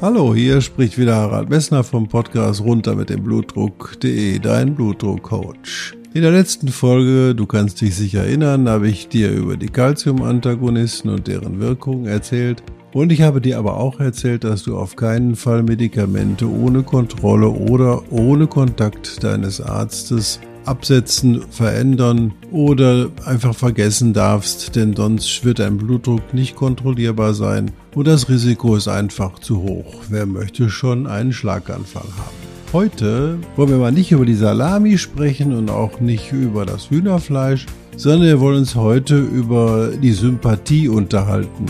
Hallo, hier spricht wieder Harald Messner vom Podcast runter mit dem Blutdruck.de, dein Blutdruckcoach. In der letzten Folge, du kannst dich sicher erinnern, habe ich dir über die Calcium-Antagonisten und deren Wirkung erzählt. Und ich habe dir aber auch erzählt, dass du auf keinen Fall Medikamente ohne Kontrolle oder ohne Kontakt deines Arztes absetzen, verändern oder einfach vergessen darfst, denn sonst wird dein Blutdruck nicht kontrollierbar sein und das Risiko ist einfach zu hoch. Wer möchte schon einen Schlaganfall haben? Heute wollen wir mal nicht über die Salami sprechen und auch nicht über das Hühnerfleisch, sondern wir wollen uns heute über die Sympathie unterhalten.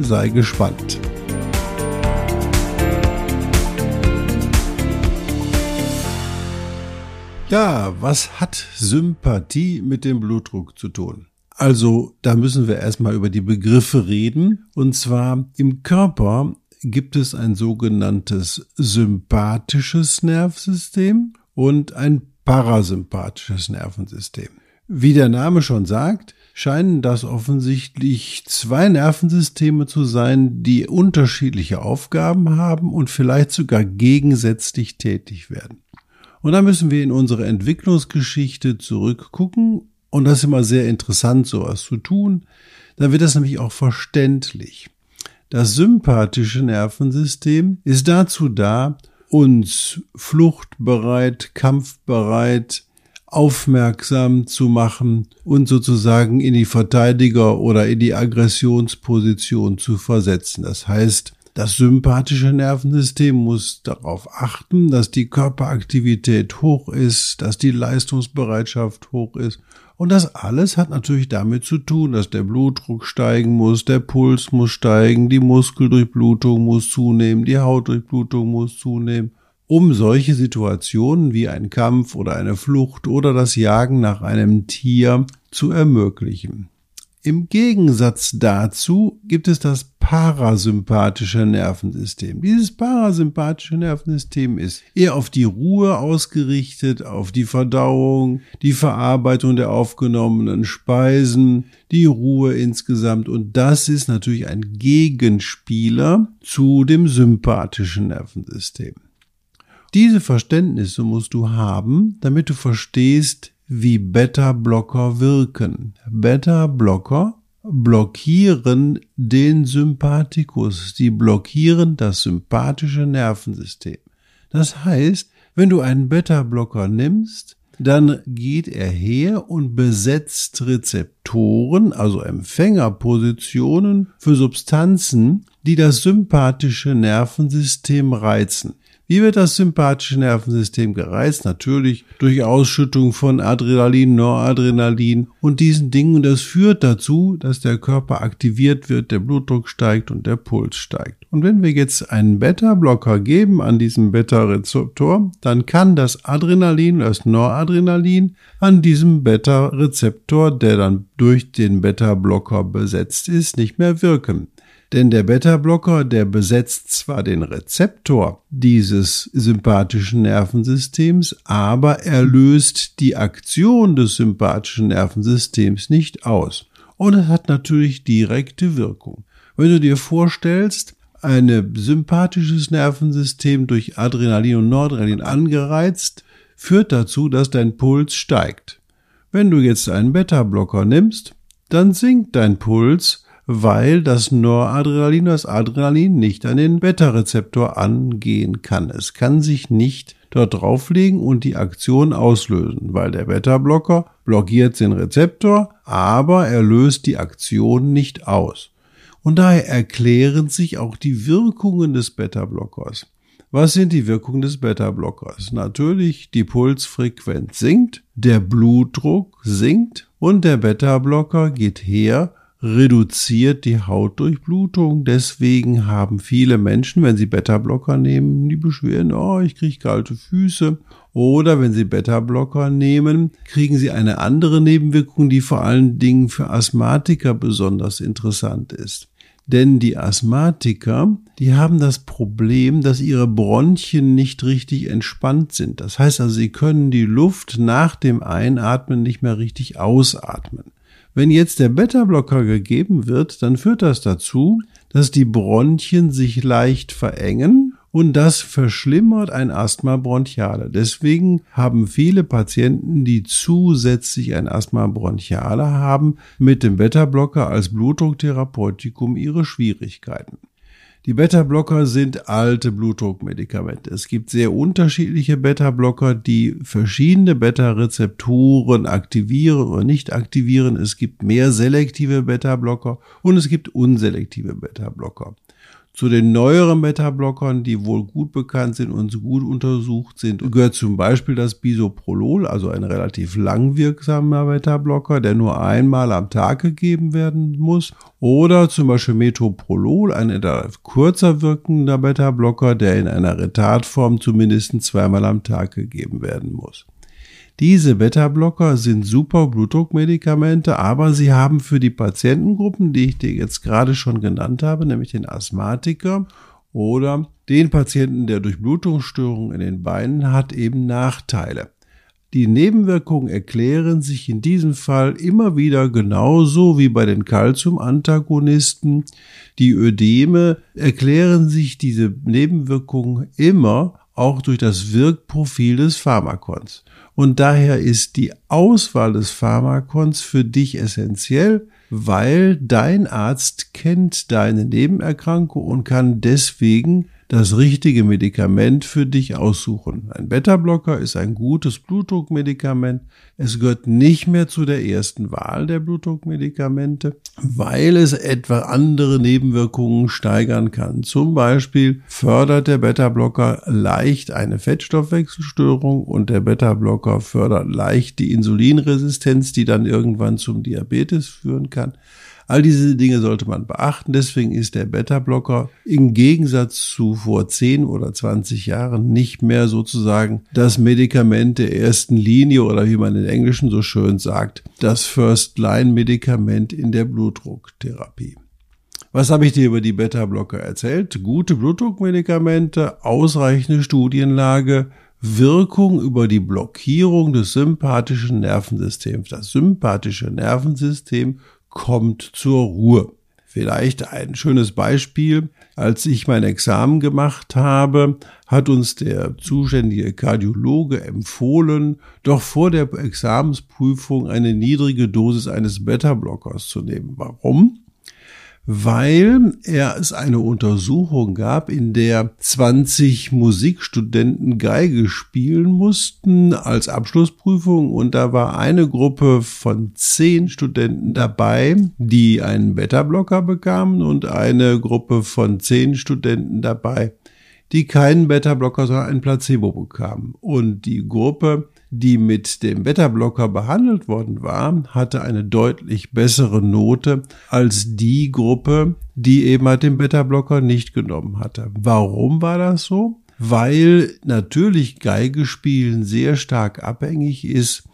Sei gespannt. Ja, was hat Sympathie mit dem Blutdruck zu tun? Also, da müssen wir erstmal über die Begriffe reden. Und zwar im Körper gibt es ein sogenanntes sympathisches Nervensystem und ein parasympathisches Nervensystem. Wie der Name schon sagt, scheinen das offensichtlich zwei Nervensysteme zu sein, die unterschiedliche Aufgaben haben und vielleicht sogar gegensätzlich tätig werden. Und da müssen wir in unsere Entwicklungsgeschichte zurückgucken. Und das ist immer sehr interessant, sowas zu tun. Dann wird das nämlich auch verständlich. Das sympathische Nervensystem ist dazu da, uns fluchtbereit, kampfbereit, aufmerksam zu machen und sozusagen in die Verteidiger- oder in die Aggressionsposition zu versetzen. Das heißt, das sympathische Nervensystem muss darauf achten, dass die Körperaktivität hoch ist, dass die Leistungsbereitschaft hoch ist. Und das alles hat natürlich damit zu tun, dass der Blutdruck steigen muss, der Puls muss steigen, die Muskeldurchblutung muss zunehmen, die Hautdurchblutung muss zunehmen, um solche Situationen wie ein Kampf oder eine Flucht oder das Jagen nach einem Tier zu ermöglichen. Im Gegensatz dazu gibt es das parasympathische Nervensystem. Dieses parasympathische Nervensystem ist eher auf die Ruhe ausgerichtet, auf die Verdauung, die Verarbeitung der aufgenommenen Speisen, die Ruhe insgesamt. Und das ist natürlich ein Gegenspieler zu dem sympathischen Nervensystem. Diese Verständnisse musst du haben, damit du verstehst, wie Beta-Blocker wirken. Beta-Blocker blockieren den Sympathikus, die blockieren das sympathische Nervensystem. Das heißt, wenn du einen Beta-Blocker nimmst, dann geht er her und besetzt Rezeptoren, also Empfängerpositionen für Substanzen, die das sympathische Nervensystem reizen. Wie wird das sympathische Nervensystem gereizt? Natürlich durch Ausschüttung von Adrenalin, Noradrenalin und diesen Dingen. Und das führt dazu, dass der Körper aktiviert wird, der Blutdruck steigt und der Puls steigt. Und wenn wir jetzt einen Beta-Blocker geben an diesem Beta-Rezeptor, dann kann das Adrenalin, das Noradrenalin an diesem Beta-Rezeptor, der dann durch den Beta-Blocker besetzt ist, nicht mehr wirken. Denn der Beta-Blocker, der besetzt zwar den Rezeptor dieses sympathischen Nervensystems, aber er löst die Aktion des sympathischen Nervensystems nicht aus. Und es hat natürlich direkte Wirkung. Wenn du dir vorstellst, ein sympathisches Nervensystem durch Adrenalin und Noradrenalin angereizt, führt dazu, dass dein Puls steigt. Wenn du jetzt einen Beta-Blocker nimmst, dann sinkt dein Puls, weil das Noradrenalin, das Adrenalin nicht an den Beta-Rezeptor angehen kann. Es kann sich nicht dort drauflegen und die Aktion auslösen, weil der Beta-Blocker blockiert den Rezeptor, aber er löst die Aktion nicht aus. Und daher erklären sich auch die Wirkungen des Beta-Blockers. Was sind die Wirkungen des Beta-Blockers? Natürlich, die Pulsfrequenz sinkt, der Blutdruck sinkt und der Beta-Blocker geht her reduziert die Hautdurchblutung. Deswegen haben viele Menschen, wenn sie Beta-Blocker nehmen, die Beschwerden, oh, ich kriege kalte Füße. Oder wenn sie Beta-Blocker nehmen, kriegen sie eine andere Nebenwirkung, die vor allen Dingen für Asthmatiker besonders interessant ist. Denn die Asthmatiker, die haben das Problem, dass ihre Bronchien nicht richtig entspannt sind. Das heißt also, sie können die Luft nach dem Einatmen nicht mehr richtig ausatmen. Wenn jetzt der Beta-Blocker gegeben wird, dann führt das dazu, dass die Bronchien sich leicht verengen und das verschlimmert ein Asthma bronchiale. Deswegen haben viele Patienten, die zusätzlich ein Asthma bronchiale haben, mit dem Beta-Blocker als Blutdrucktherapeutikum ihre Schwierigkeiten. Die Beta-Blocker sind alte Blutdruckmedikamente. Es gibt sehr unterschiedliche Beta-Blocker, die verschiedene Beta-Rezeptoren aktivieren oder nicht aktivieren. Es gibt mehr selektive Beta-Blocker und es gibt unselektive Beta-Blocker. Zu den neueren Beta-Blockern, die wohl gut bekannt sind und gut untersucht sind, gehört zum Beispiel das Bisoprolol, also ein relativ langwirksamer Beta-Blocker, der nur einmal am Tag gegeben werden muss. Oder zum Beispiel Metoprolol, ein etwas kürzer wirkender Beta-Blocker, der in einer Retardform zumindest zweimal am Tag gegeben werden muss. Diese Beta-Blocker sind super Blutdruckmedikamente, aber sie haben für die Patientengruppen, die ich dir jetzt gerade schon genannt habe, nämlich den Asthmatiker oder den Patienten, der Durchblutungsstörungen in den Beinen hat, eben Nachteile. Die Nebenwirkungen erklären sich in diesem Fall immer wieder genauso wie bei den Calcium-Antagonisten. Die Ödeme erklären sich diese Nebenwirkungen immer auch durch das Wirkprofil des Pharmakons. Und daher ist die Auswahl des Pharmakons für dich essentiell, weil dein Arzt kennt deine Nebenerkrankung und kann deswegen das richtige Medikament für dich aussuchen. Ein Beta-Blocker ist ein gutes Blutdruckmedikament. Es gehört nicht mehr zu der ersten Wahl der Blutdruckmedikamente, weil es etwa andere Nebenwirkungen steigern kann. Zum Beispiel fördert der Beta-Blocker leicht eine Fettstoffwechselstörung und der Beta-Blocker fördert leicht die Insulinresistenz, die dann irgendwann zum Diabetes führen kann. All diese Dinge sollte man beachten. Deswegen ist der Beta-Blocker im Gegensatz zu vor 10 oder 20 Jahren nicht mehr sozusagen das Medikament der ersten Linie oder wie man in Englischen so schön sagt, das First-Line-Medikament in der Blutdrucktherapie. Was habe ich dir über die Beta-Blocker erzählt? Gute Blutdruckmedikamente, ausreichende Studienlage, Wirkung über die Blockierung des sympathischen Nervensystems. Das sympathische Nervensystem kommt zur Ruhe. Vielleicht ein schönes Beispiel. Als ich mein Examen gemacht habe, hat uns der zuständige Kardiologe empfohlen, doch vor der Examensprüfung eine niedrige Dosis eines Beta-Blockers zu nehmen. Warum? Weil er es eine Untersuchung gab, in der 20 Musikstudenten Geige spielen mussten als Abschlussprüfung und da war eine Gruppe von zehn Studenten dabei, die einen Beta-Blocker bekamen und eine Gruppe von zehn Studenten dabei, die keinen Beta-Blocker, sondern ein Placebo bekamen. Und die Gruppe, die mit dem Beta-Blocker behandelt worden war, hatte eine deutlich bessere Note als die Gruppe, die eben halt den Beta-Blocker nicht genommen hatte. Warum war das so? Weil natürlich Geigespielen sehr stark abhängig ist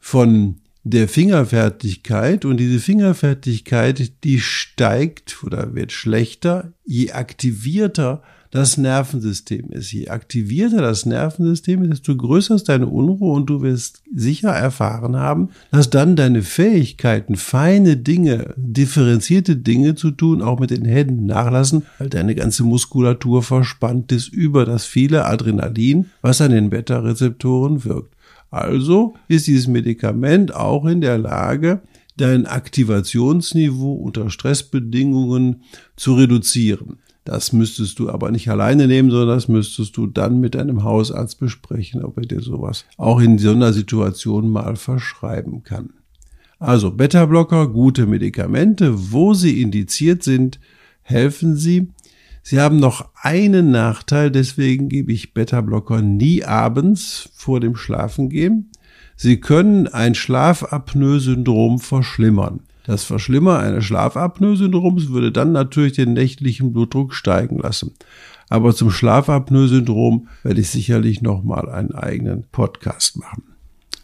von der Fingerfertigkeit und diese Fingerfertigkeit, die steigt oder wird schlechter, je aktivierter das Nervensystem ist. Je aktivierter das Nervensystem ist, desto größer ist deine Unruhe und du wirst sicher erfahren haben, dass dann deine Fähigkeiten, feine Dinge, differenzierte Dinge zu tun, auch mit den Händen nachlassen, weil deine ganze Muskulatur verspannt ist über das viele Adrenalin, was an den Beta-Rezeptoren wirkt. Also ist dieses Medikament auch in der Lage, dein Aktivationsniveau unter Stressbedingungen zu reduzieren. Das müsstest du aber nicht alleine nehmen, sondern das müsstest du dann mit deinem Hausarzt besprechen, ob er dir sowas auch in so einer Situation mal verschreiben kann. Also Beta-Blocker, gute Medikamente, wo sie indiziert sind, helfen sie. Sie haben noch einen Nachteil, deswegen gebe ich Beta-Blocker nie abends vor dem Schlafengehen. Sie können ein Schlafapnoe-Syndrom verschlimmern. Das Verschlimmern eines Schlafapnoe-Syndroms würde dann natürlich den nächtlichen Blutdruck steigen lassen. Aber zum Schlafapnoe-Syndrom werde ich sicherlich nochmal einen eigenen Podcast machen.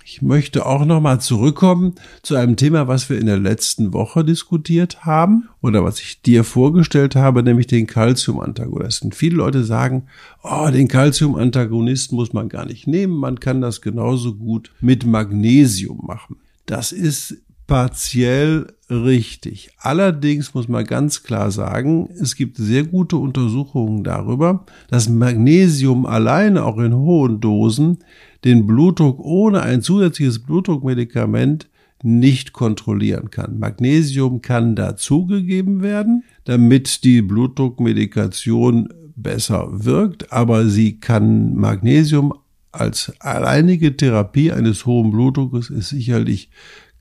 Ich möchte auch nochmal zurückkommen zu einem Thema, was wir in der letzten Woche diskutiert haben oder was ich dir vorgestellt habe, nämlich den Calcium-Antagonisten. Viele Leute sagen, oh, den Calcium-Antagonisten muss man gar nicht nehmen, man kann das genauso gut mit Magnesium machen. Das ist partiell richtig. Allerdings muss man ganz klar sagen, es gibt sehr gute Untersuchungen darüber, dass Magnesium alleine auch in hohen Dosen den Blutdruck ohne ein zusätzliches Blutdruckmedikament nicht kontrollieren kann. Magnesium kann dazugegeben werden, damit die Blutdruckmedikation besser wirkt, aber sie kann Magnesium als alleinige Therapie eines hohen Blutdruckes ist sicherlich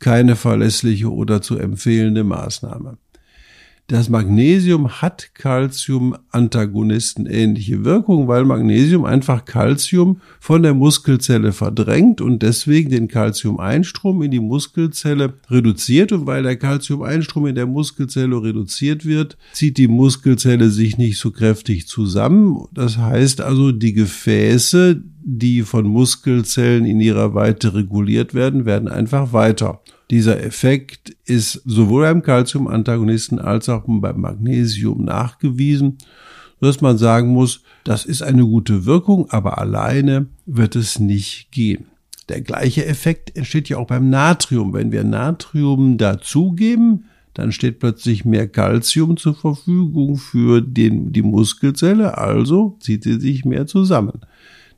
keine verlässliche oder zu empfehlende Maßnahme. Das Magnesium hat Calcium-Antagonisten ähnliche Wirkung, weil Magnesium einfach Calcium von der Muskelzelle verdrängt und deswegen den Calcium-Einstrom in die Muskelzelle reduziert. Und weil der Calcium-Einstrom in der Muskelzelle reduziert wird, zieht die Muskelzelle sich nicht so kräftig zusammen. Das heißt also, die Gefäße, die von Muskelzellen in ihrer Weite reguliert werden, werden einfach weiter. Dieser Effekt ist sowohl beim Calcium-Antagonisten als auch beim Magnesium nachgewiesen, dass man sagen muss, das ist eine gute Wirkung, aber alleine wird es nicht gehen. Der gleiche Effekt entsteht ja auch beim Natrium. Wenn wir Natrium dazugeben, dann steht plötzlich mehr Calcium zur Verfügung für den, die Muskelzelle, also zieht sie sich mehr zusammen.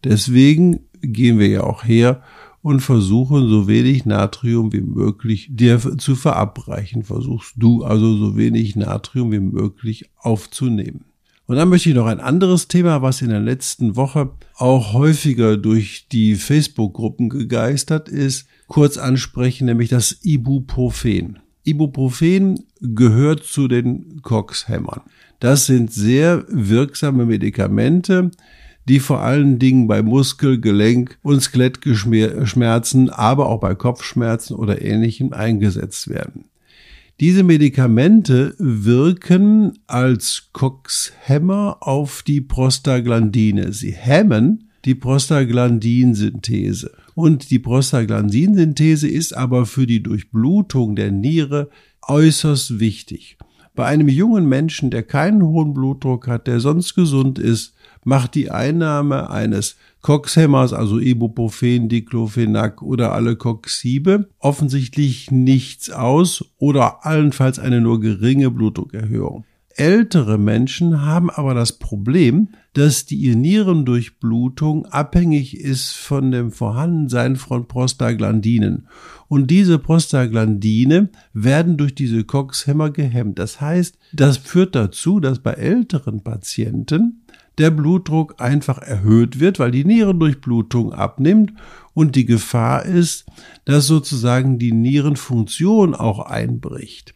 Deswegen gehen wir ja auch her und versuchen so wenig Natrium wie möglich dir zu verabreichen. Versuchst du also so wenig Natrium wie möglich aufzunehmen. Und dann möchte ich noch ein anderes Thema, was in der letzten Woche auch häufiger durch die Facebook-Gruppen gegeistert ist, kurz ansprechen, nämlich das Ibuprofen. Ibuprofen gehört zu den Cox-Hämmern. Das sind sehr wirksame Medikamente, die vor allen Dingen bei Muskel-, Gelenk- und Skelettschmerzen, aber auch bei Kopfschmerzen oder ähnlichem eingesetzt werden. Diese Medikamente wirken als Cox-Hämmer auf die Prostaglandine. Sie hemmen die Prostaglandinsynthese. Und die Prostaglandinsynthese ist aber für die Durchblutung der Niere äußerst wichtig. Bei einem jungen Menschen, der keinen hohen Blutdruck hat, der sonst gesund ist, macht die Einnahme eines Coxhämmers, also Ibuprofen, Diclofenac oder alle Coxibe, offensichtlich nichts aus oder allenfalls eine nur geringe Blutdruckerhöhung. Ältere Menschen haben aber das Problem, dass die Nierendurchblutung abhängig ist von dem Vorhandensein von Prostaglandinen. Und diese Prostaglandine werden durch diese Coxhämmer gehemmt. Das heißt, das führt dazu, dass bei älteren Patienten der Blutdruck einfach erhöht wird, weil die Nierendurchblutung abnimmt und die Gefahr ist, dass sozusagen die Nierenfunktion auch einbricht.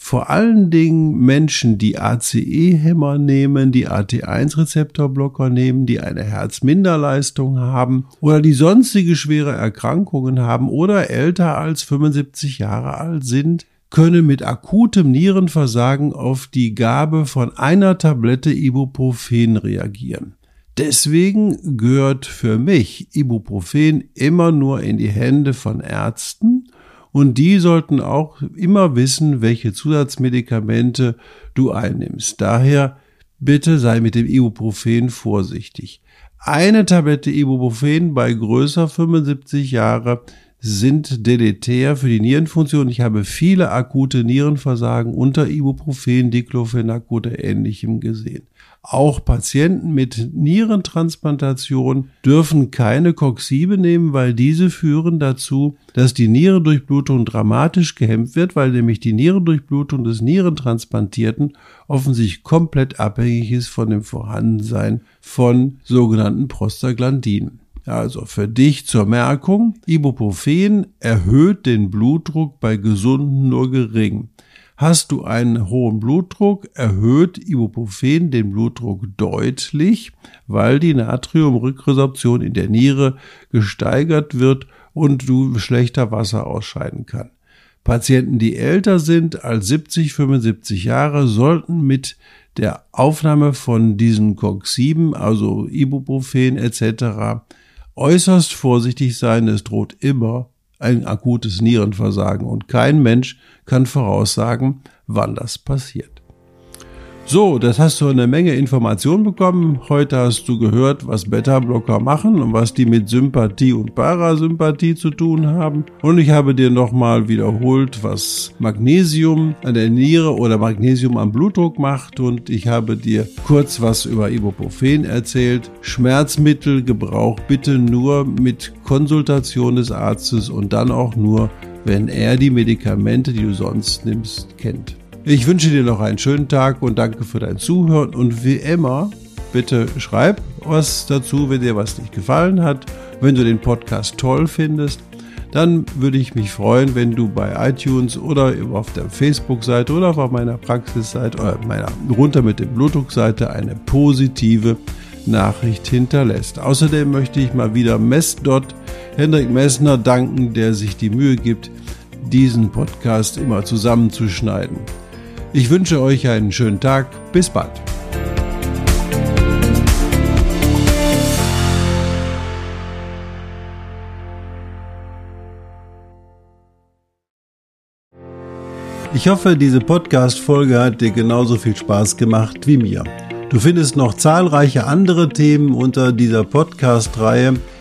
Vor allen Dingen Menschen, die ACE-Hämmer nehmen, die AT1-Rezeptorblocker nehmen, die eine Herzminderleistung haben oder die sonstige schwere Erkrankungen haben oder älter als 75 Jahre alt sind, können mit akutem Nierenversagen auf die Gabe von einer Tablette Ibuprofen reagieren. Deswegen gehört für mich Ibuprofen immer nur in die Hände von Ärzten und die sollten auch immer wissen, welche Zusatzmedikamente du einnimmst. Daher bitte sei mit dem Ibuprofen vorsichtig. Eine Tablette Ibuprofen bei größer 75 Jahre sind deletär für die Nierenfunktion. Ich habe viele akute Nierenversagen unter Ibuprofen, Diclofenac oder ähnlichem gesehen. Auch Patienten mit Nierentransplantation dürfen keine Coxibe nehmen, weil diese führen dazu, dass die Nierendurchblutung dramatisch gehemmt wird, weil nämlich die Nierendurchblutung des Nierentransplantierten offensichtlich komplett abhängig ist von dem Vorhandensein von sogenannten Prostaglandinen. Also für dich zur Merkung, Ibuprofen erhöht den Blutdruck bei Gesunden nur gering. Hast du einen hohen Blutdruck, erhöht Ibuprofen den Blutdruck deutlich, weil die Natriumrückresorption in der Niere gesteigert wird und du schlechter Wasser ausscheiden kann. Patienten, die älter sind als 70, 75 Jahre, sollten mit der Aufnahme von diesen COX-7, also Ibuprofen etc., äußerst vorsichtig sein. Es droht immer ein akutes Nierenversagen und kein Mensch kann voraussagen, wann das passiert. So, das hast du eine Menge Informationen bekommen. Heute hast du gehört, was Beta-Blocker machen und was die mit Sympathie und Parasympathie zu tun haben. Und ich habe dir nochmal wiederholt, was Magnesium an der Niere oder Magnesium am Blutdruck macht. Und ich habe dir kurz was über Ibuprofen erzählt. Schmerzmittelgebrauch bitte nur mit Konsultation des Arztes und dann auch nur, wenn er die Medikamente, die du sonst nimmst, kennt. Ich wünsche dir noch einen schönen Tag und danke für dein Zuhören. Und wie immer, bitte schreib was dazu, wenn dir was nicht gefallen hat. Wenn du den Podcast toll findest, dann würde ich mich freuen, wenn du bei iTunes oder auf der Facebook-Seite oder auf meiner Praxisseite oder meiner runter mit dem Blutdruckseite eine positive Nachricht hinterlässt. Außerdem möchte ich mal wieder Messdot Hendrik Messner danken, der sich die Mühe gibt, diesen Podcast immer zusammenzuschneiden. Ich wünsche euch einen schönen Tag. Bis bald. Ich hoffe, diese Podcast-Folge hat dir genauso viel Spaß gemacht wie mir. Du findest noch zahlreiche andere Themen unter dieser Podcast-Reihe